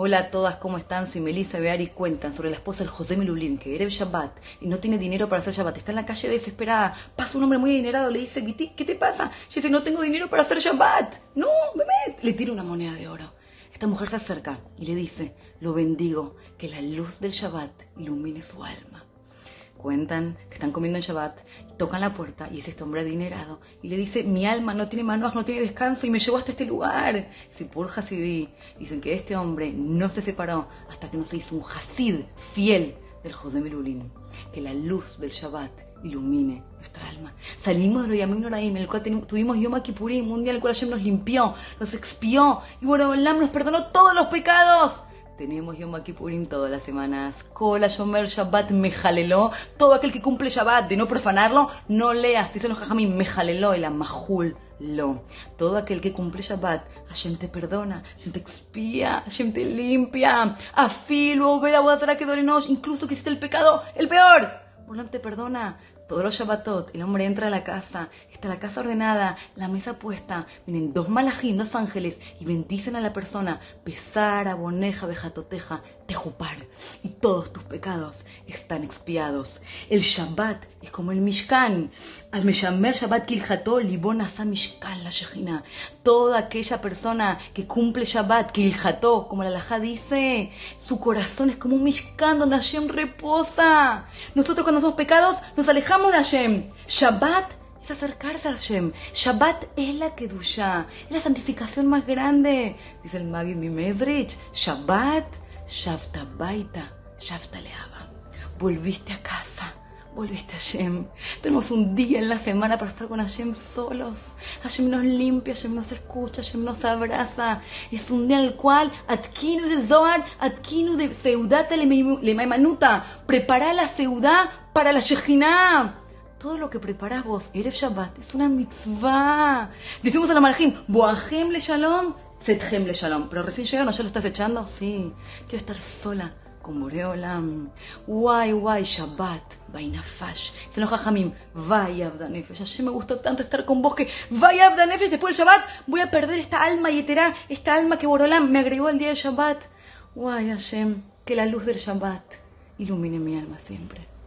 Hola a todas, ¿cómo están? Soy Melissa Beari y cuentan sobre la esposa del José Milulín, que era el Shabbat y no tiene dinero para hacer Shabbat. Está en la calle desesperada. Pasa un hombre muy adinerado, le dice, ¿qué te pasa? Ella dice, no tengo dinero para hacer Shabbat. No, bebé. Le tira una moneda de oro. Esta mujer se acerca y le dice, lo bendigo, que la luz del Shabbat ilumine su alma cuentan que están comiendo en Shabbat, tocan la puerta y es este hombre adinerado y le dice, mi alma no tiene manos, no tiene descanso y me llevó hasta este lugar. Si por Hasidí dicen que este hombre no se separó hasta que no se hizo un Hasid fiel del José Melulín, que la luz del Shabbat ilumine nuestra alma. Salimos de Yamim Noraim, el cual tuvimos Yom Kippurim, un día en el cual Hashem nos limpió, nos expió y bueno, Olam nos perdonó todos los pecados. Tenemos Yom Kippurim todas las semanas. Kola Shomer Shabbat Mejaleló. Todo aquel que cumple Shabbat de no profanarlo, no leas. Dice los Jajamim, Mejaleló, el Amahul. Lo. Todo aquel que cumple Shabbat, Hashem te perdona, Hashem te expía, Hashem te limpia. Afilo, veda, que dorenos, incluso que hiciste el pecado, el peor. Bolam te perdona todos los Shabbatot, el hombre entra a la casa, está la casa ordenada, la mesa puesta, vienen dos malajín, dos ángeles, y bendicen a la persona, besar, aboneja, bejatoteja, y todos tus pecados están expiados. El Shabbat es como el Mishkan, al Meshamer Shabbat Kiljato, Libon Asa Mishkan, la Shejina. Toda aquella persona que cumple Shabbat Kiljato, como la Laja dice, su corazón es como un Mishkan donde Hashem reposa. Nosotros cuando somos pecados nos alejamos de Hashem. Shabbat es acercarse a Hashem. Shabbat es la Kedusha, es la santificación más grande. Dice el Magid Mimedrich. Shabbat, Shavta Baita, Shavta Leaba. Volviste a casa. Volviste a Hashem. Tenemos un día en la semana para estar con Hashem solos. Hashem nos limpia, Hashem nos escucha, Hashem nos abraza. Es un día en el cual adquinu de Zohar, adquinu de Seudata le Manuta. Prepara la Seudá para la Shejinah. Todo lo que preparas vos, Erev Shabbat, es una mitzvah. Decimos a la Malachim, Boahem le Shalom, Sethem le Shalom. Pero recién llegaron, ¿ya lo estás echando? Sí. Quiero estar sola con Boreolam. Guay, guay, Shabbat, Vainafash. Se enoja Jamim, vaya Abdanefesh. Ayer me gustó tanto estar con vos que vaya Abdanefesh. Después del Shabbat voy a perder esta alma yetera, esta alma que Boreolam me agregó el día del Shabbat. Guay, Hashem, que la luz del Shabbat ilumine mi alma siempre.